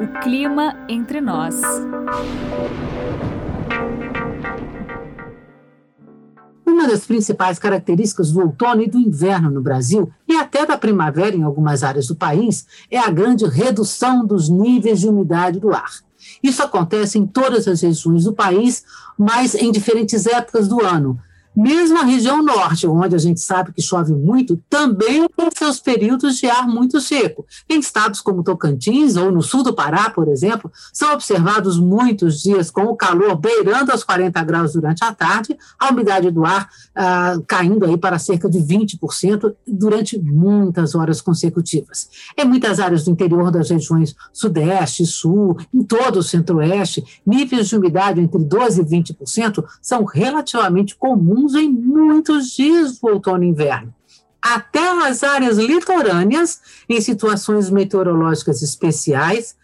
O clima entre nós. Uma das principais características do outono e do inverno no Brasil, e até da primavera em algumas áreas do país, é a grande redução dos níveis de umidade do ar. Isso acontece em todas as regiões do país, mas em diferentes épocas do ano, mesmo a região norte, onde a gente sabe que chove muito, também tem seus períodos de ar muito seco. Em estados como Tocantins ou no sul do Pará, por exemplo, são observados muitos dias com o calor beirando aos 40 graus durante a tarde, a umidade do ar ah, caindo aí para cerca de 20% durante muitas horas consecutivas. Em muitas áreas do interior das regiões sudeste sul, em todo o centro-oeste, níveis de umidade entre 12% e 20% são relativamente comuns em muitos dias do outono e inverno. Até as áreas litorâneas, em situações meteorológicas especiais,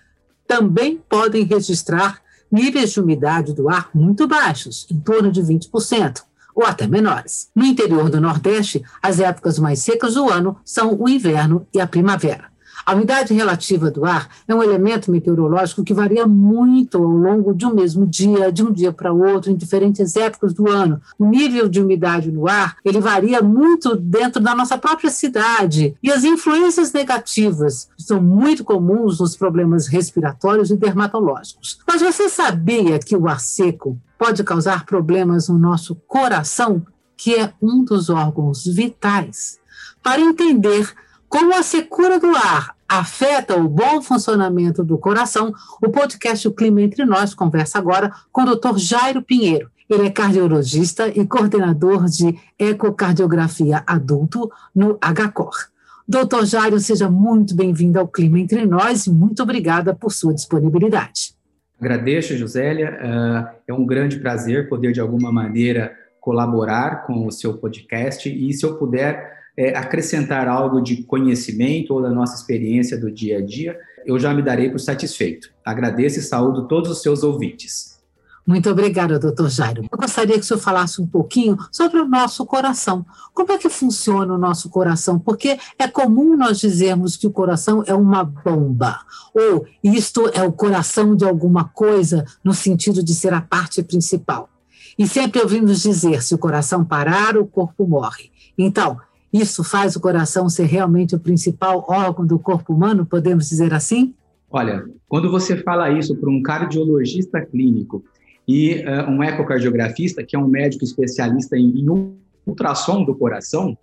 também podem registrar níveis de umidade do ar muito baixos, em torno de 20%, ou até menores. No interior do Nordeste, as épocas mais secas do ano são o inverno e a primavera. A umidade relativa do ar é um elemento meteorológico que varia muito ao longo de um mesmo dia, de um dia para outro, em diferentes épocas do ano. O nível de umidade no ar, ele varia muito dentro da nossa própria cidade. E as influências negativas são muito comuns nos problemas respiratórios e dermatológicos. Mas você sabia que o ar seco pode causar problemas no nosso coração, que é um dos órgãos vitais? Para entender como a secura do ar afeta o bom funcionamento do coração, o podcast O Clima Entre Nós conversa agora com o Dr. Jairo Pinheiro. Ele é cardiologista e coordenador de ecocardiografia adulto no HCOR. Doutor Jairo, seja muito bem-vindo ao Clima Entre Nós e muito obrigada por sua disponibilidade. Agradeço, Josélia. Ah, é um grande prazer poder, de alguma maneira, colaborar com o seu podcast e, se eu puder, é, acrescentar algo de conhecimento ou da nossa experiência do dia a dia, eu já me darei por satisfeito. Agradeço e saúdo todos os seus ouvintes. Muito obrigada, doutor Jairo. Eu gostaria que o senhor falasse um pouquinho sobre o nosso coração. Como é que funciona o nosso coração? Porque é comum nós dizermos que o coração é uma bomba, ou isto é o coração de alguma coisa, no sentido de ser a parte principal. E sempre ouvimos dizer: se o coração parar, o corpo morre. Então, isso faz o coração ser realmente o principal órgão do corpo humano, podemos dizer assim? Olha, quando você fala isso para um cardiologista clínico e uh, um ecocardiografista, que é um médico especialista em, em ultrassom do coração,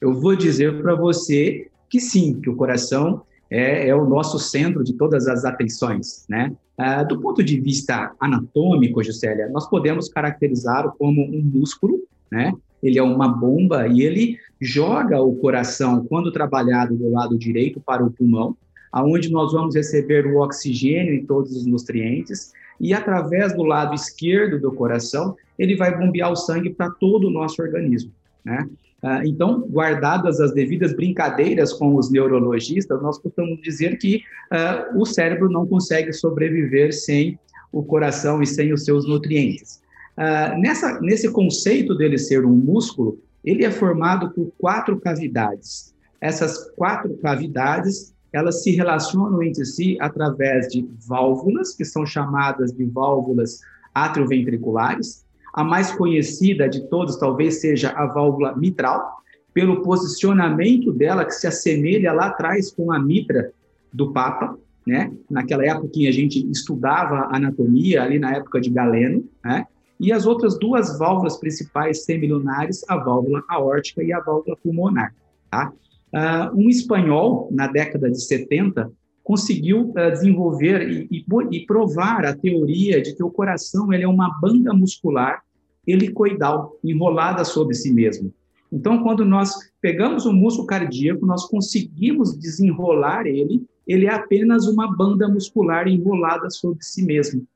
eu vou dizer para você que sim, que o coração é, é, o nosso centro de todas as atenções, né? Uh, do ponto de vista anatômico, Juscelia, nós podemos caracterizá-lo como um músculo, né? Ele é uma bomba e ele joga o coração, quando trabalhado do lado direito, para o pulmão, aonde nós vamos receber o oxigênio e todos os nutrientes, e através do lado esquerdo do coração, ele vai bombear o sangue para todo o nosso organismo, né? Ah, então, guardadas as devidas brincadeiras com os neurologistas, nós costumamos dizer que uh, o cérebro não consegue sobreviver sem o coração e sem os seus nutrientes. Uh, nessa, nesse conceito dele ser um músculo, ele é formado por quatro cavidades. Essas quatro cavidades, elas se relacionam entre si através de válvulas, que são chamadas de válvulas atrioventriculares. A mais conhecida de todas talvez seja a válvula mitral, pelo posicionamento dela que se assemelha lá atrás com a mitra do Papa, né? Naquela época que a gente estudava anatomia, ali na época de Galeno, né? E as outras duas válvulas principais semilunares, a válvula aórtica e a válvula pulmonar. Tá? Uh, um espanhol, na década de 70, conseguiu uh, desenvolver e, e, e, provar a teoria de que o coração ele é uma banda muscular helicoidal, enrolada sobre si mesmo. Então, quando nós pegamos o músculo cardíaco, nós conseguimos desenrolar ele, ele é apenas uma banda muscular enrolada sobre si mesmo.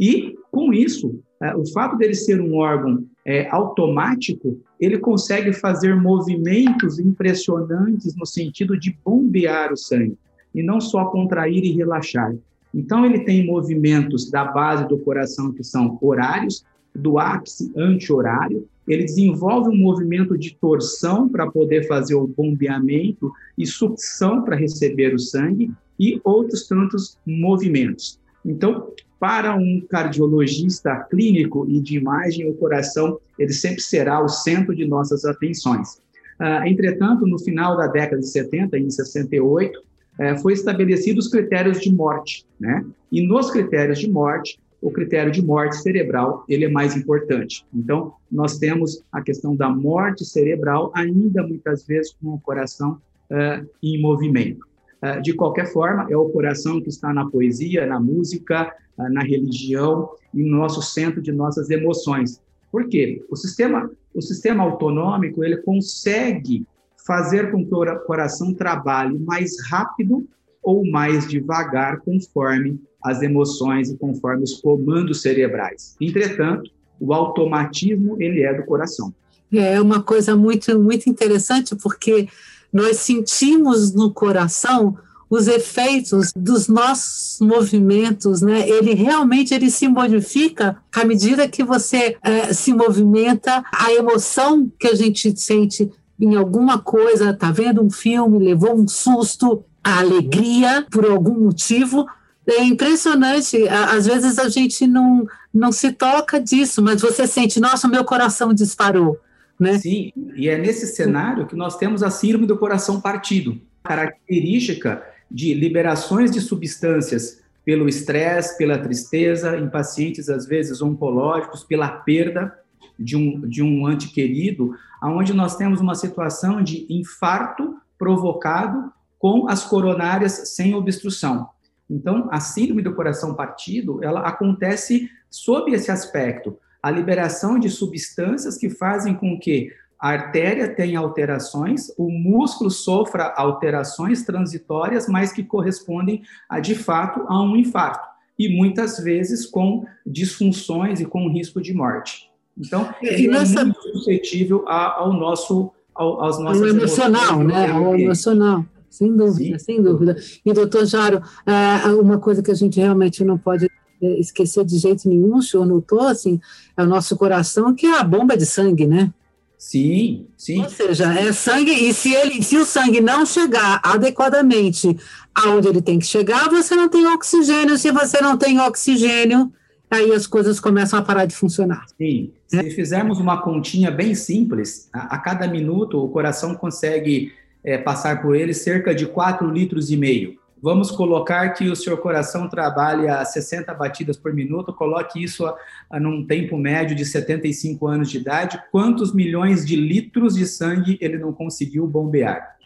E, com isso, é, o fato dele ser um órgão é, automático, ele consegue fazer movimentos impressionantes no sentido de bombear o sangue, e não só contrair e relaxar. Então, ele tem movimentos da base do coração que são horários, do ápice anti-horário, ele desenvolve um movimento de torção para poder fazer o bombeamento e sucção para receber o sangue, e outros tantos movimentos. Então, para um cardiologista clínico e de imagem, o coração ele sempre será o centro de nossas atenções. Uh, entretanto, no final da década de 70, em 68, uh, foi estabelecidos os critérios de morte, né? E nos critérios de morte, o critério de morte cerebral ele é mais importante. Então, nós temos a questão da morte cerebral ainda muitas vezes com o coração uh, em movimento. Uh, de qualquer forma, é o coração que está na poesia, na música, uh, na religião e no nosso centro de nossas emoções. Por quê? O sistema, o sistema autonômico ele consegue fazer com que o coração trabalhe mais rápido ou mais devagar conforme as emoções e conforme os comandos cerebrais. Entretanto, o automatismo ele é do coração. É uma coisa muito muito interessante porque nós sentimos no coração os efeitos dos nossos movimentos, né? Ele realmente ele se modifica à medida que você é, se movimenta, a emoção que a gente sente em alguma coisa, tá vendo um filme, levou um susto, a alegria por algum motivo, é impressionante. Às vezes a gente não, não se toca disso, mas você sente, nossa, meu coração disparou. Né? Sim, e é nesse cenário que nós temos a síndrome do coração partido, característica de liberações de substâncias pelo estresse, pela tristeza, em pacientes às vezes oncológicos, pela perda de um, de um ante querido, onde nós temos uma situação de infarto provocado com as coronárias sem obstrução. Então, a síndrome do coração partido, ela acontece sob esse aspecto, a liberação de substâncias que fazem com que a artéria tenha alterações, o músculo sofra alterações transitórias, mas que correspondem a, de fato, a um infarto, e muitas vezes com disfunções e com risco de morte. Então, ele é muito suscetível ao nosso, ao, aos nossos... Ao emocional, né? Ao emocional. Sem dúvida, Sim. sem dúvida. E, doutor Jaro, é, uma coisa que a gente realmente não pode esquecer de jeito nenhum, o senhor notou, assim, é o nosso coração, que é a bomba de sangue, né? Sim, sim. Ou seja, é sangue, e se, ele, se o sangue não chegar adequadamente aonde ele tem que chegar, você não tem oxigênio. Se você não tem oxigênio, aí as coisas começam a parar de funcionar. Sim. Se é. fizermos uma continha bem simples, a, a cada minuto o coração consegue é, passar por ele cerca de 4 litros e meio. Vamos colocar que o seu coração trabalha a 60 batidas por minuto, coloque isso a, a num tempo médio de 75 anos de idade, quantos milhões de litros de sangue ele não conseguiu bombear?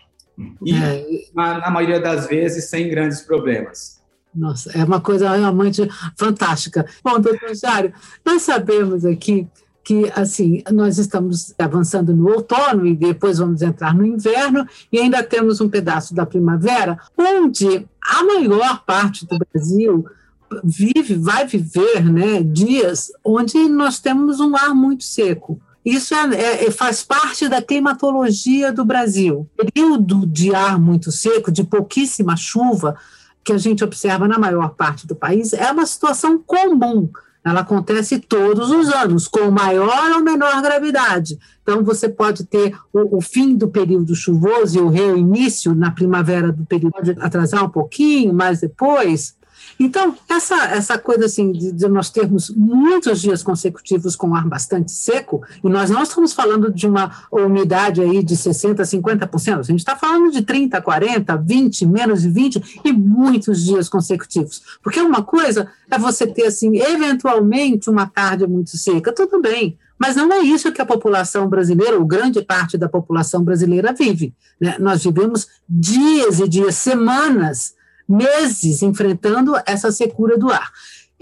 E, é. na, na maioria das vezes, sem grandes problemas. Nossa, é uma coisa realmente fantástica. Bom, doutor Jário, nós sabemos aqui que assim nós estamos avançando no outono e depois vamos entrar no inverno e ainda temos um pedaço da primavera onde a maior parte do Brasil vive vai viver né dias onde nós temos um ar muito seco. Isso é, é, é faz parte da climatologia do Brasil. Período de ar muito seco de pouquíssima chuva que a gente observa na maior parte do país é uma situação comum ela acontece todos os anos, com maior ou menor gravidade. Então, você pode ter o, o, fim do período chuvoso e o reinício na primavera do período, pode atrasar um pouquinho, mais depois, então, essa, essa coisa assim de, de, nós termos muitos dias consecutivos com ar bastante seco, e nós não estamos falando de uma umidade aí de 60%, 50%, a gente está falando de 30%, 40%, 20%, menos de 20% e muitos dias consecutivos. Porque uma coisa é você ter, assim, eventualmente uma tarde muito seca, tudo bem, mas não é isso que a população brasileira, ou grande parte da população brasileira, vive. Né? Nós vivemos dias e dias, semanas meses enfrentando essa secura do ar.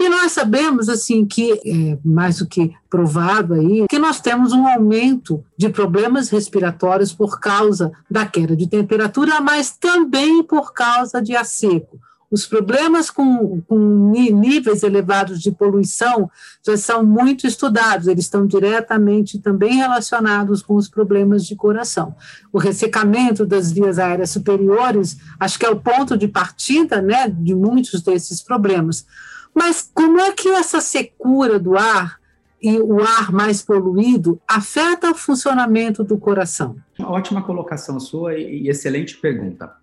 E nós sabemos, assim, que é mais do que provado aí, que nós temos um aumento de problemas respiratórios por causa da queda de temperatura, mas também por causa de a seco. Os problemas com, com, níveis elevados de poluição já são muito estudados, eles estão diretamente também relacionados com os problemas de coração. O ressecamento das vias aéreas superiores, acho que é o ponto de partida né, de muitos desses problemas. Mas como é que essa secura do ar e o ar mais poluído afeta o funcionamento do coração? Ótima colocação sua e excelente pergunta.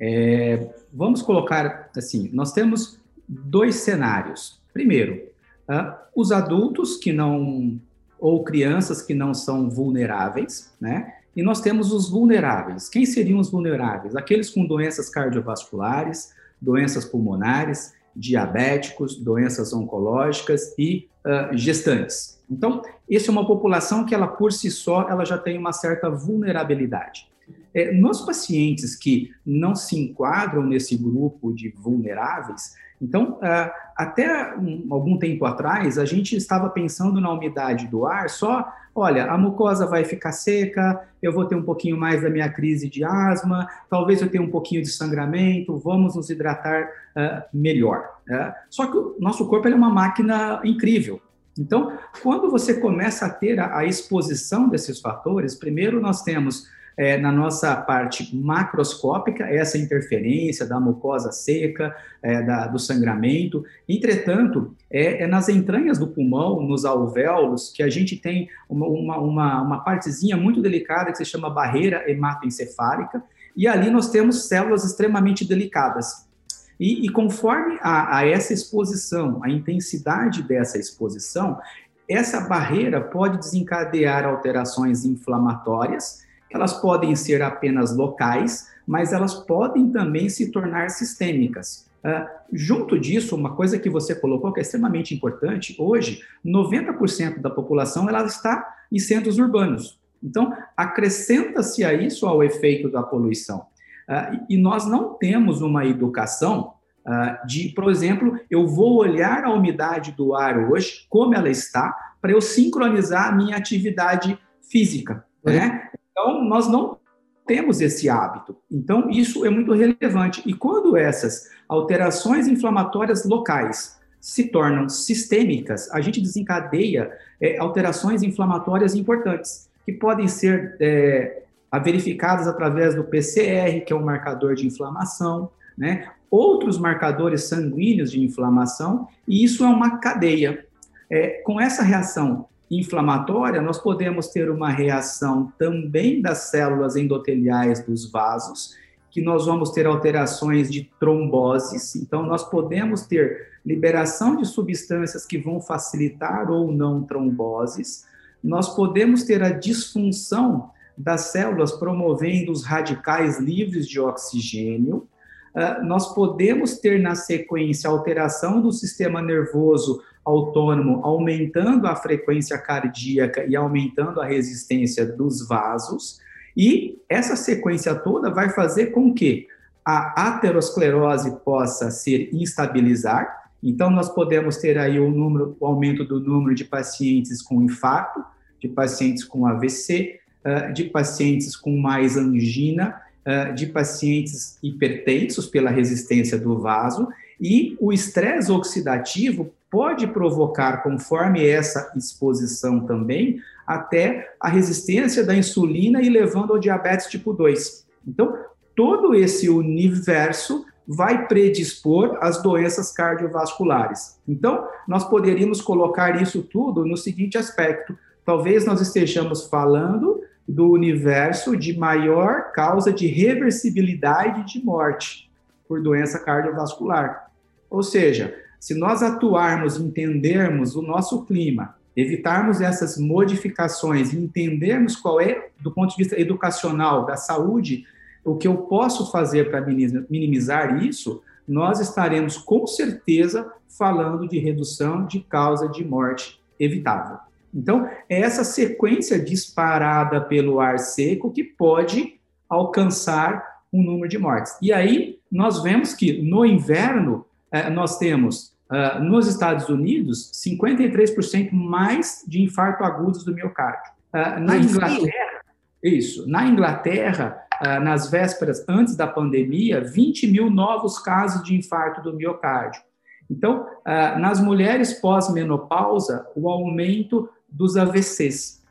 É, vamos colocar assim: nós temos dois cenários. Primeiro, uh, os adultos que não ou crianças que não são vulneráveis, né? E nós temos os vulneráveis. Quem seriam os vulneráveis? Aqueles com doenças cardiovasculares, doenças pulmonares, diabéticos, doenças oncológicas e uh, gestantes. Então, essa é uma população que ela por si só ela já tem uma certa vulnerabilidade. É, nos pacientes que não se enquadram nesse grupo de vulneráveis, então, uh, até um, algum tempo atrás, a gente estava pensando na umidade do ar só, olha, a mucosa vai ficar seca, eu vou ter um pouquinho mais da minha crise de asma, talvez eu tenha um pouquinho de sangramento, vamos nos hidratar uh, melhor. Uh, só que o nosso corpo é uma máquina incrível. Então, quando você começa a ter a exposição desses fatores, primeiro nós temos é, na nossa parte macroscópica, essa interferência da mucosa seca, é, da, do sangramento. Entretanto, é, é, nas entranhas do pulmão, nos alvéolos, que a gente tem uma, uma, uma, uma partezinha muito delicada que se chama barreira hematoencefálica, e ali nós temos células extremamente delicadas. E, e conforme a, a essa exposição, a intensidade dessa exposição, essa barreira pode desencadear alterações inflamatórias elas podem ser apenas locais, mas elas podem também se tornar sistêmicas. Uh, junto disso, uma coisa que você colocou que é extremamente importante, hoje, 90% da população ela está em centros urbanos. Então, acrescenta-se a isso ao efeito da poluição. Uh, e nós não temos uma educação uh, de, por exemplo, eu vou olhar a umidade do ar hoje, como ela está, para eu sincronizar a minha atividade física. Né? Então, nós não temos esse hábito. Então, isso é muito relevante. E quando essas alterações inflamatórias locais se tornam sistêmicas, a gente desencadeia é, alterações inflamatórias importantes, que podem ser é, verificadas através do PCR, que é um marcador de inflamação, né? outros marcadores sanguíneos de inflamação, e isso é uma cadeia. É, com essa reação inflamatória, nós podemos ter uma reação também das células endoteliais dos vasos, que nós vamos ter alterações de tromboses. Então, nós podemos ter liberação de substâncias que vão facilitar ou não tromboses. Nós podemos ter a disfunção das células promovendo os radicais livres de oxigênio. Uh, nós podemos ter na sequência alteração do sistema nervoso autônomo, aumentando a frequência cardíaca e aumentando a resistência dos vasos. E essa sequência toda vai fazer com que a aterosclerose possa ser instabilizar. Então, nós podemos ter aí o, número, o aumento do número de pacientes com infarto, de pacientes com AVC, de pacientes com mais angina, de pacientes hipertensos pela resistência do vaso, e o estresse oxidativo pode provocar, conforme essa exposição também, até a resistência da insulina e levando ao diabetes tipo 2. Então, todo esse universo vai predispor às doenças cardiovasculares. Então, nós poderíamos colocar isso tudo no seguinte aspecto: talvez nós estejamos falando do universo de maior causa de reversibilidade de morte por doença cardiovascular. Ou seja, se nós atuarmos, entendermos o nosso clima, evitarmos essas modificações entendermos qual é, do ponto de vista educacional, da saúde, o que eu posso fazer para minimizar isso, nós estaremos com certeza falando de redução de causa de morte evitável. Então, é essa sequência disparada pelo ar seco que pode alcançar um número de mortes. E aí, nós vemos que no inverno, nós temos uh, nos Estados Unidos 53% mais de infarto agudos do miocárdio. Uh, na Inglaterra, isso, na Inglaterra, uh, nas vésperas antes da pandemia, 20 mil novos casos de infarto do miocárdio. Então, nas mulheres pós-menopausa, o aumento dos AVCs.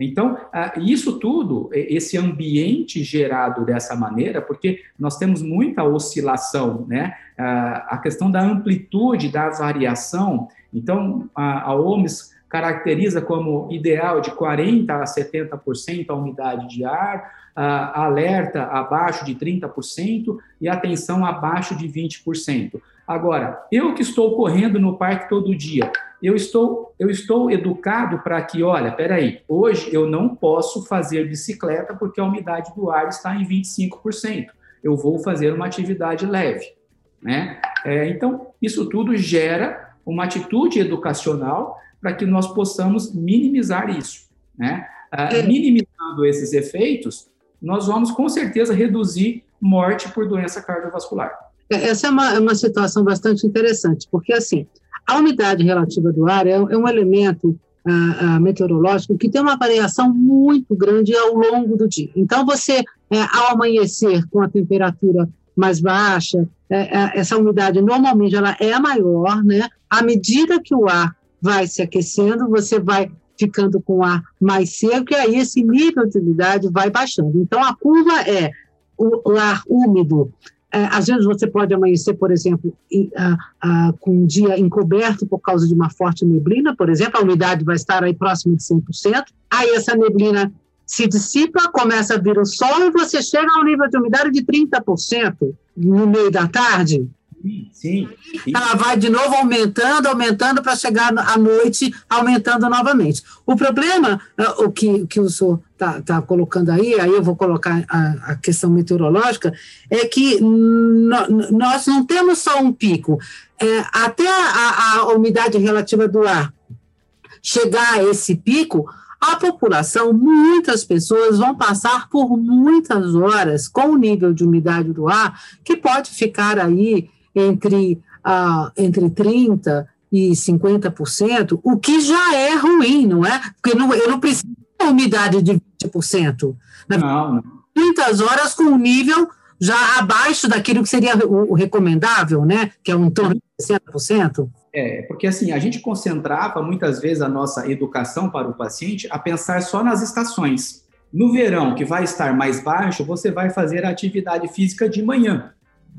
Então, ah, isso tudo, esse ambiente gerado dessa maneira, porque nós temos muita oscilação, né? A questão da amplitude da variação. Então, a OMS caracteriza como ideal de 40% a 70% a umidade de ar, alerta abaixo de 30% e atenção abaixo de 20%. Agora, eu que estou correndo no parque todo dia, eu estou, eu estou educado para que, olha, peraí, hoje eu não posso fazer bicicleta porque a umidade do ar está em 25%. Eu vou fazer uma atividade leve. Né? É, então, isso tudo gera uma atitude educacional para que nós possamos minimizar isso. Né? Ah, é. minimizando esses efeitos, nós vamos com certeza reduzir morte por doença cardiovascular. É, essa é uma, é uma situação bastante interessante, porque assim, a umidade relativa do ar é, é um elemento ah, ah, meteorológico que tem uma variação muito grande ao longo do dia. Então, você, é, ao amanhecer com a temperatura mais baixa, é, é, essa umidade normalmente ela é maior, né? À medida que o ar vai se aquecendo, você vai ficando com ar mais seco, e aí esse nível de umidade vai baixando. Então, a curva é o, ar úmido. É, às vezes você pode amanhecer, por exemplo, com um dia encoberto por causa de uma forte neblina, por exemplo, a umidade vai estar aí próximo de 100%, aí essa neblina se dissipa, começa a vir o sol e você chega a um nível de umidade de 30% no meio da tarde. Sim, sim. Ela vai de novo aumentando, aumentando para chegar à noite, aumentando novamente. O problema, é, o que, que o senhor está tá colocando aí, aí eu vou colocar a, a questão meteorológica, é que nós não temos só um pico. É, até a, a umidade relativa do ar chegar a esse pico, a população, muitas pessoas vão passar por muitas horas com o nível de umidade do ar, que pode ficar aí entre, ah, entre 30% e 50%, o que já é ruim, não é? Porque não, eu não preciso de umidade de 20%. Na não, não. Muitas horas com um nível já abaixo daquilo que seria o, o recomendável, né? Que é um torno de 60%. É, porque assim, a gente concentrava muitas vezes a nossa educação para o paciente a pensar só nas estações. No verão, que vai estar mais baixo, você vai fazer a atividade física de manhã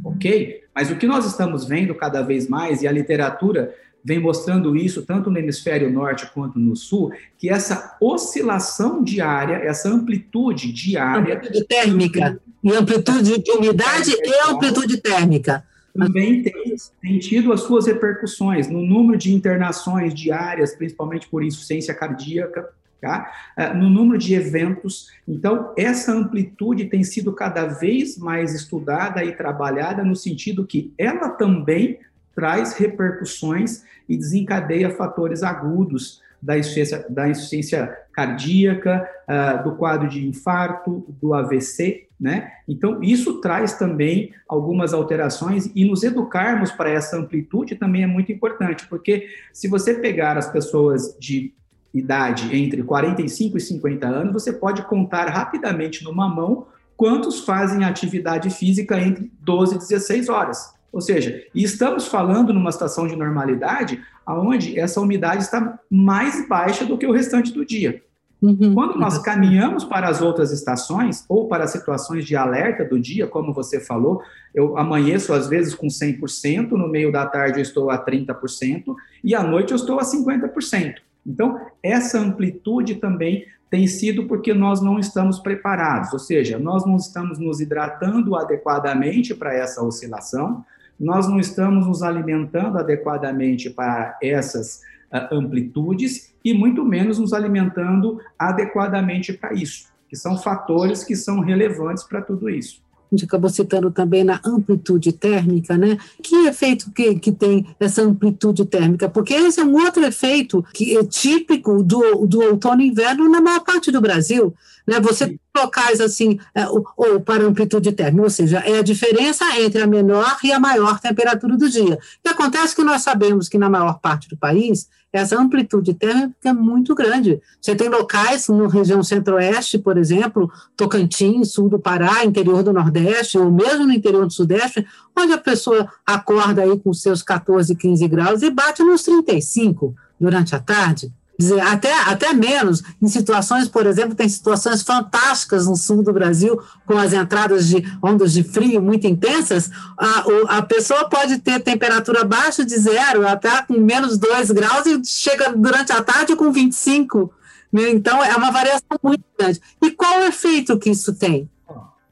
ok? Mas o que nós estamos vendo cada vez mais, e a literatura vem mostrando isso tanto no hemisfério norte quanto no sul, que essa oscilação diária, essa amplitude diária. Amplitude térmica. E amplitude de umidade é, e amplitude térmica. Também tem, tem tido as suas repercussões no número de internações diárias, principalmente por insuficiência cardíaca, Tá? Ah, no número de eventos. Então, essa amplitude tem sido cada vez mais estudada e trabalhada no sentido que ela também traz repercussões e desencadeia fatores agudos da insuficiência, da insuficiência cardíaca, uh, do quadro de infarto, do AVC, né? Então, isso traz também algumas alterações e nos educarmos para essa amplitude também é muito importante, porque se você pegar as pessoas de idade entre 45 e 50 anos, você pode contar rapidamente numa mão quantos fazem atividade física entre 12 e 16 horas. Ou seja, estamos falando numa situação de normalidade onde essa umidade está mais baixa do que o restante do dia. Uhum. Quando nós caminhamos para as outras estações ou para situações de alerta do dia, como você falou, eu amanheço às vezes com 100%, no meio da tarde eu estou a 30% e à noite eu estou a 50%. Então, essa amplitude também tem sido porque nós não estamos preparados, ou seja, nós não estamos nos hidratando adequadamente para essa oscilação, nós não estamos nos alimentando adequadamente para essas uh, amplitudes e muito menos nos alimentando adequadamente para isso, que são fatores que são relevantes para tudo isso a gente acabou citando também na amplitude térmica, né? Que efeito que, que tem essa amplitude térmica? Porque esse é um outro efeito que é típico do, do outono e inverno na maior parte do Brasil. Né? Você locais assim, é, ou, para amplitude térmica, ou seja, é a diferença entre a menor e a maior temperatura do dia. E acontece que nós sabemos que na maior parte do país essa amplitude térmica é muito grande. Você tem locais na região centro-oeste, por exemplo, Tocantins, sul do Pará, interior do Nordeste, ou mesmo no interior do Sudeste, onde a pessoa acorda aí com seus 14, 15 graus e bate nos 35 durante a tarde. Dizer, até, até menos, em situações, por exemplo, tem situações fantásticas no sul do Brasil, com as entradas de ondas de frio muito intensas, a, a pessoa pode ter temperatura abaixo de zero, até com menos 2 graus, e chega durante a tarde com 25. Né? Então, é uma variação muito grande. E qual o efeito que isso tem?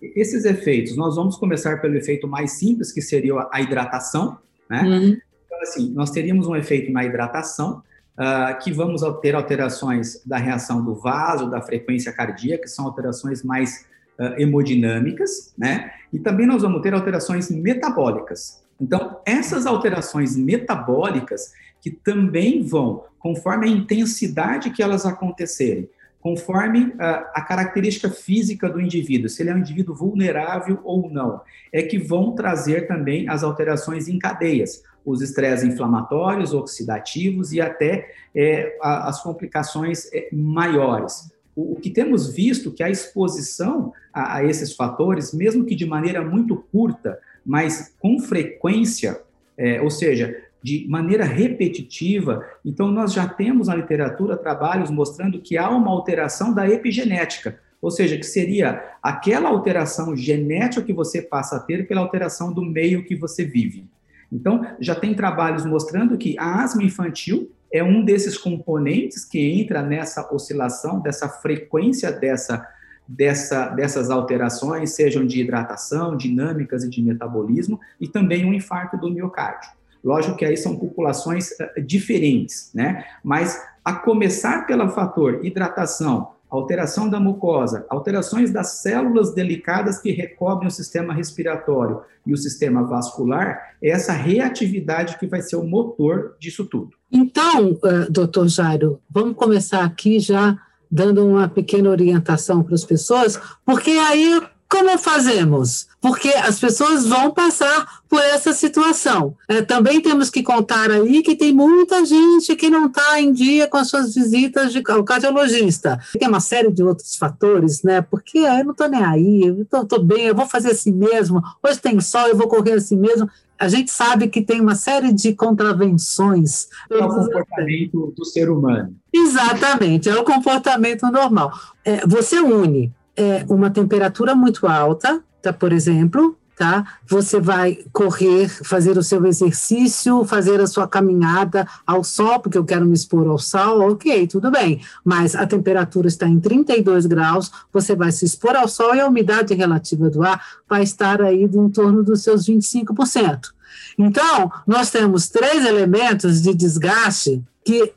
Esses efeitos, nós vamos começar pelo efeito mais simples, que seria a hidratação, né? Uhum. Então, assim, nós teríamos um efeito na hidratação, uh, que vamos ter alterações da reação do vaso, da frequência cardíaca, que são alterações mais uh, hemodinâmicas, né? E também nós vamos ter alterações metabólicas. Então, essas alterações metabólicas, que também vão, conforme a intensidade que elas acontecerem, conforme a, a, característica física do indivíduo, se ele é um indivíduo vulnerável ou não, é que vão trazer também as alterações em cadeias, os estresses inflamatórios, oxidativos e até é, as complicações é, maiores. O, o, que temos visto que a exposição a, a esses fatores, mesmo que de maneira muito curta, mas com frequência, é, ou seja, de maneira repetitiva. Então, nós já temos na literatura trabalhos mostrando que há uma alteração da epigenética, ou seja, que seria aquela alteração genética que você passa a ter pela alteração do meio que você vive. Então, já tem trabalhos mostrando que a asma infantil é um desses componentes que entra nessa oscilação, dessa frequência dessa, dessa, dessas alterações, sejam de hidratação, dinâmicas e de metabolismo, e também um infarto do miocárdio. Lógico que aí são populações uh, diferentes, né? Mas a começar pelo fator hidratação, alteração da mucosa, alterações das células delicadas que recobrem o sistema respiratório e o sistema vascular, é essa reatividade que vai ser o motor disso tudo. Então, uh, doutor Jairo, vamos começar aqui já dando uma pequena orientação para as pessoas, porque aí como fazemos? Porque as pessoas vão passar por essa situação. É, também temos que contar aí que tem muita gente que não está em dia com as suas visitas de, ao cardiologista. Tem uma série de outros fatores, né? Porque ah, eu não estou nem aí, eu estou bem, eu vou fazer assim mesmo. Hoje tem sol, eu vou correr assim mesmo. A gente sabe que tem uma série de contravenções. É o comportamento do ser humano. Exatamente, é o comportamento normal. É, você une é, uma temperatura muito alta, tá, por exemplo, tá? Você vai correr, fazer o seu exercício, fazer a sua caminhada ao sol, porque eu quero me expor ao sol, ok, tudo bem. Mas a temperatura está em 32 graus, você vai se expor ao sol e a umidade relativa do ar vai estar aí em torno dos seus 25%. Então, nós temos três elementos de desgaste que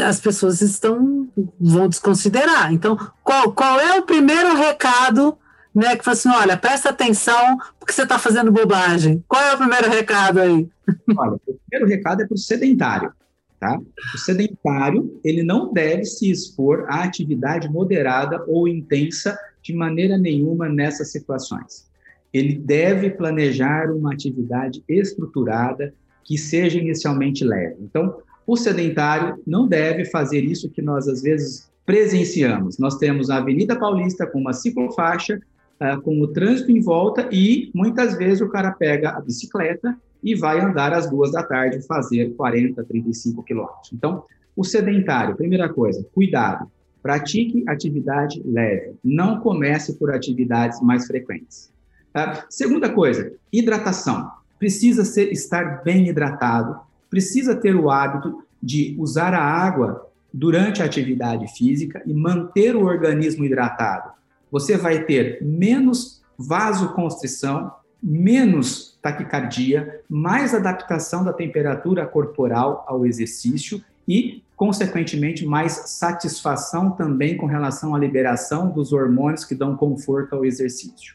as pessoas estão vão desconsiderar. Então, qual, qual é o primeiro recado, né, que fala assim, olha, presta atenção porque você está fazendo bobagem. Qual é o primeiro recado aí? Olha, o primeiro recado é para o sedentário, tá? O sedentário, ele não deve se expor à atividade moderada ou intensa de maneira nenhuma nessas situações. Ele deve planejar uma atividade estruturada que seja inicialmente leve. Então, o sedentário não deve fazer isso que nós, às vezes, presenciamos. Nós temos a Avenida Paulista com uma ciclofaixa, uh, com o trânsito em volta e, muitas vezes, o cara pega a bicicleta e vai andar às duas da tarde, fazer 40, 35 quilômetros. Então, o sedentário, primeira coisa, cuidado. Pratique atividade leve. Não comece por atividades mais frequentes. Uh, segunda coisa, hidratação. Precisa ser, estar bem hidratado precisa ter o hábito de usar a água durante a atividade física e manter o organismo hidratado. Você vai ter menos vasoconstrição, menos taquicardia, mais adaptação da temperatura corporal ao exercício e, consequentemente, mais satisfação também com relação à liberação dos hormônios que dão conforto ao exercício.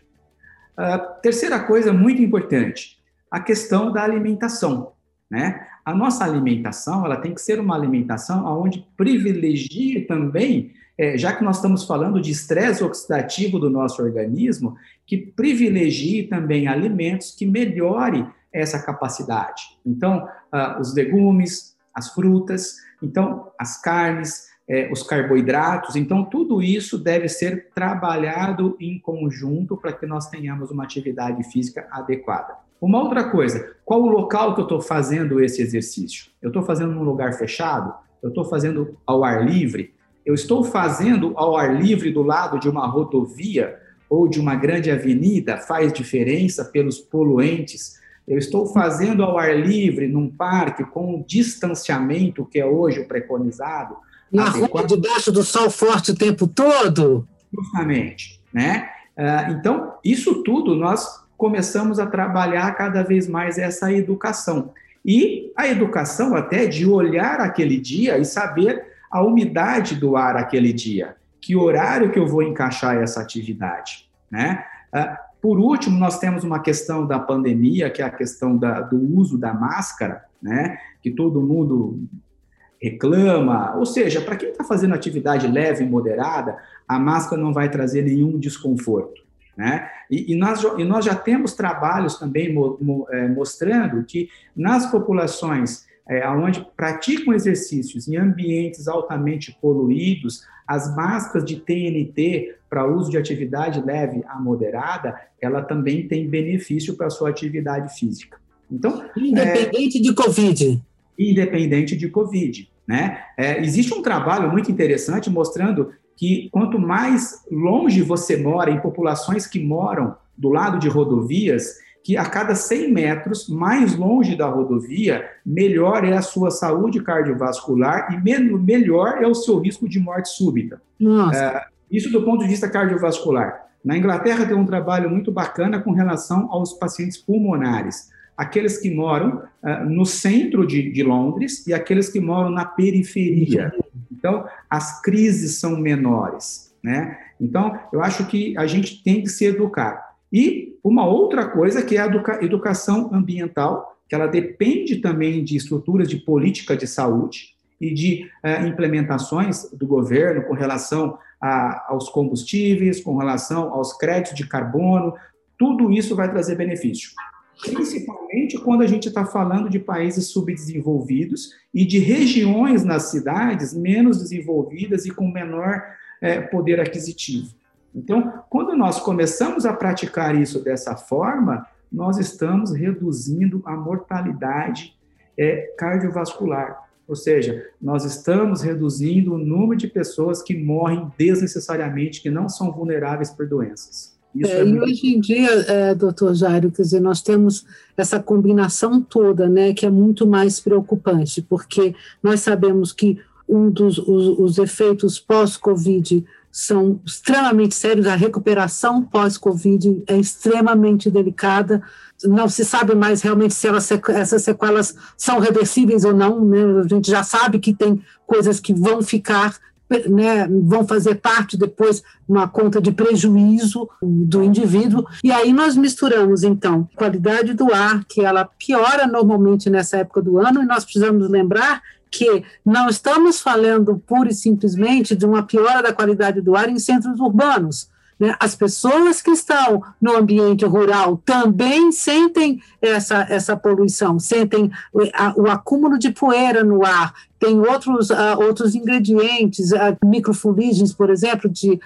A terceira coisa muito importante, a questão da alimentação. Né? A nossa alimentação ela tem que ser uma alimentação onde privilegie também, é, já que nós estamos falando de estresse oxidativo do nosso organismo, que privilegie também alimentos que melhore essa capacidade. Então, uh, os legumes, as frutas, então as carnes, é, os carboidratos. Então, tudo isso deve ser trabalhado em conjunto para que nós tenhamos uma atividade física adequada. Uma outra coisa, qual o local que eu estou fazendo esse exercício? Eu estou fazendo num lugar fechado? eu estou fazendo ao ar livre, eu estou fazendo ao ar livre do lado de uma rodovia ou de uma grande avenida, faz diferença pelos poluentes. Eu estou fazendo ao ar livre, num parque, com o distanciamento que é hoje o preconizado. Na rua, debaixo do sol forte o tempo todo? Justamente, né? Ah, então, isso tudo nós começamos a trabalhar cada vez mais essa educação. E a educação até de olhar aquele dia e saber a umidade do ar aquele dia, que horário que eu vou encaixar essa atividade, né? Ah, por último, nós temos uma questão da pandemia, que é a questão da, do uso da máscara, né? Que todo mundo reclama. Ou seja, para quem está fazendo atividade leve e moderada, a máscara não vai trazer nenhum desconforto. Né? E, e, nós, e nós já temos trabalhos também mo, mo, é, mostrando que nas populações é, onde praticam exercícios em ambientes altamente poluídos, as máscaras de TNT para uso de atividade leve a moderada, ela também tem benefício para a sua atividade física. Então, independente é, de Covid. Independente de Covid. Né? É, existe um trabalho muito interessante mostrando que quanto mais longe você mora, em populações que moram do lado de rodovias, que a cada 100 metros, mais longe da rodovia, melhor é a sua saúde cardiovascular e melhor é o seu risco de morte súbita. É, isso do ponto de vista cardiovascular. Na Inglaterra tem um trabalho muito bacana com relação aos pacientes pulmonares. Aqueles que moram uh, no centro de, de Londres e aqueles que moram na periferia. Então, as crises são menores, né? Então, eu acho que a gente tem que se educar. E uma outra coisa que é a educa educação ambiental, que ela depende também de estruturas de política de saúde e de uh, implementações do governo com relação a, aos combustíveis, com relação aos créditos de carbono, tudo isso vai trazer benefício principalmente quando a gente está falando de países subdesenvolvidos e de regiões nas cidades menos desenvolvidas e com menor é, poder aquisitivo. Então, quando nós começamos a praticar isso dessa forma, nós estamos reduzindo a mortalidade é, cardiovascular. Ou seja, nós estamos reduzindo o número de pessoas que morrem desnecessariamente, que não são vulneráveis por doenças. É, é e hoje em dia, é, doutor Jairo, quer dizer, nós temos essa combinação toda, né, que é muito mais preocupante, porque nós sabemos que um dos os, os efeitos pós-Covid são extremamente sérios, a recuperação pós-Covid é extremamente delicada, não se sabe mais realmente se elas, essas sequelas são reversíveis ou não, né? a gente já sabe que tem coisas que vão ficar né, vão fazer parte depois uma conta de prejuízo do indivíduo. E aí nós misturamos, então, qualidade do ar, que ela piora normalmente nessa época do ano, e nós precisamos lembrar que não estamos falando pura e simplesmente de uma piora da qualidade do ar em centros urbanos. Né? As pessoas que estão no ambiente rural também sentem essa, essa poluição, sentem o, a, o acúmulo de poeira no ar, tem outros, uh, outros ingredientes, uh, microfuligens, por exemplo, de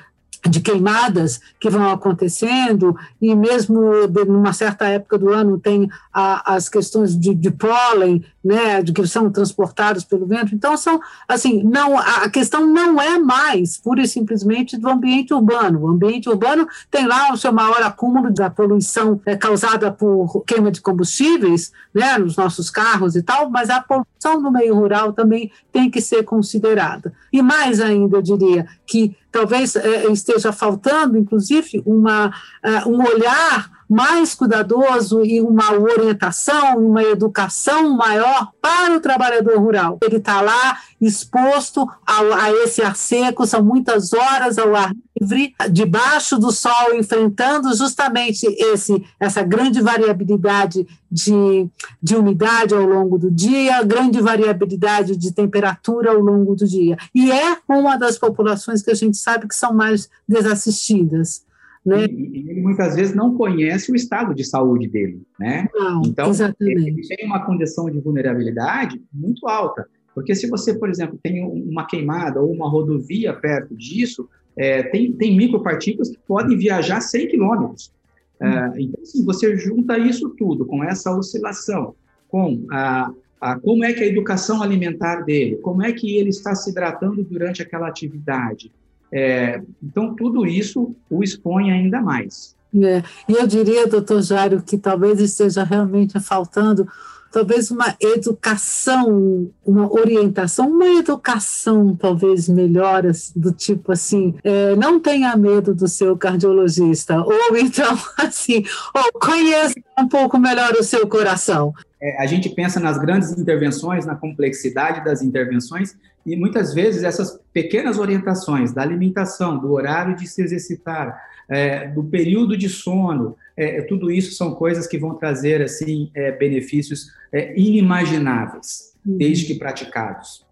de queimadas que vão acontecendo, e mesmo numa certa época do ano tem a, as questões de, de, pólen, né, de que são transportados pelo vento. Então, são, assim, não, a questão não é mais pura e simplesmente do ambiente urbano. O ambiente urbano tem lá o seu maior acúmulo da poluição é, causada por queima de combustíveis, né, nos nossos carros e tal, mas a poluição no meio rural também tem que ser considerada. E mais ainda, eu diria, que talvez é, esteja faltando, inclusive, uma, uh, um olhar mais cuidadoso e uma orientação, uma educação maior para o trabalhador rural. Ele está lá exposto a, a, esse ar seco, são muitas horas ao ar livre, debaixo do sol, enfrentando justamente esse, essa grande variabilidade de, de umidade ao longo do dia, grande variabilidade de temperatura ao longo do dia. E é uma das populações que a gente sabe que são mais desassistidas. Né? E, ele muitas vezes não conhece o estado de saúde dele, né? Não, então, exatamente. ele tem uma condição de vulnerabilidade muito alta. Porque se você, por exemplo, tem uma queimada ou uma rodovia perto disso, é, tem, tem micropartículas que podem viajar 100 quilômetros. É, então, assim, você junta isso tudo com essa oscilação, com a, Ah, como é que a educação alimentar dele? Como é que ele está se hidratando durante aquela atividade? É, então, tudo isso o expõe ainda mais. É, e eu diria, doutor Jário, que talvez esteja realmente faltando talvez uma educação, uma orientação, uma educação talvez melhor, do tipo assim, é, não tenha medo do seu cardiologista, ou então assim, ou conheça um pouco melhor o seu coração. É, a gente pensa nas grandes intervenções, na complexidade das intervenções, e muitas vezes essas pequenas orientações da alimentação, do horário de se exercitar, é, do período de sono, é, tudo isso são coisas que vão trazer assim é, benefícios é, inimagináveis, uhum. desde que praticados.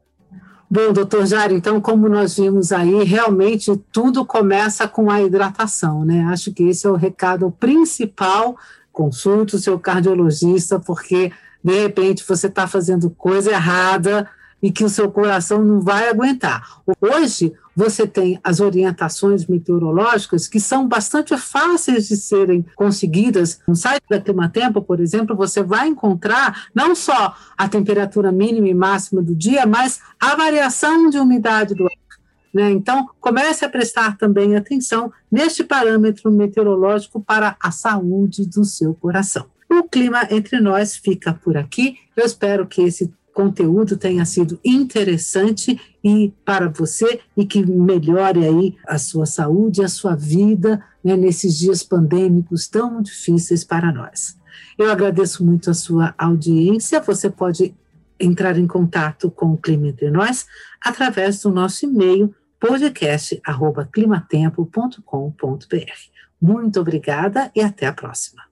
Bom, doutor Jário, então, como nós vimos aí, realmente tudo começa com a hidratação, né? Acho que esse é o recado principal. Consulte o seu cardiologista, porque de repente você está fazendo coisa errada e que o seu coração não vai aguentar. Hoje, você tem as orientações meteorológicas que são bastante fáceis de serem conseguidas. No site da Climatempo, por exemplo, você vai encontrar não só a temperatura mínima e máxima do dia, mas a variação de umidade do ar. Né? Então, comece a prestar também atenção neste parâmetro meteorológico para a saúde do seu coração. O clima entre nós fica por aqui. Eu espero que esse conteúdo tenha sido interessante e para você e que melhore aí a sua saúde, a sua vida né, nesses dias pandêmicos tão difíceis para nós. Eu agradeço muito a sua audiência. Você pode entrar em contato com o Clima Entre Nós através do nosso e-mail podcast@climatempo.com.br. Muito obrigada e até a próxima.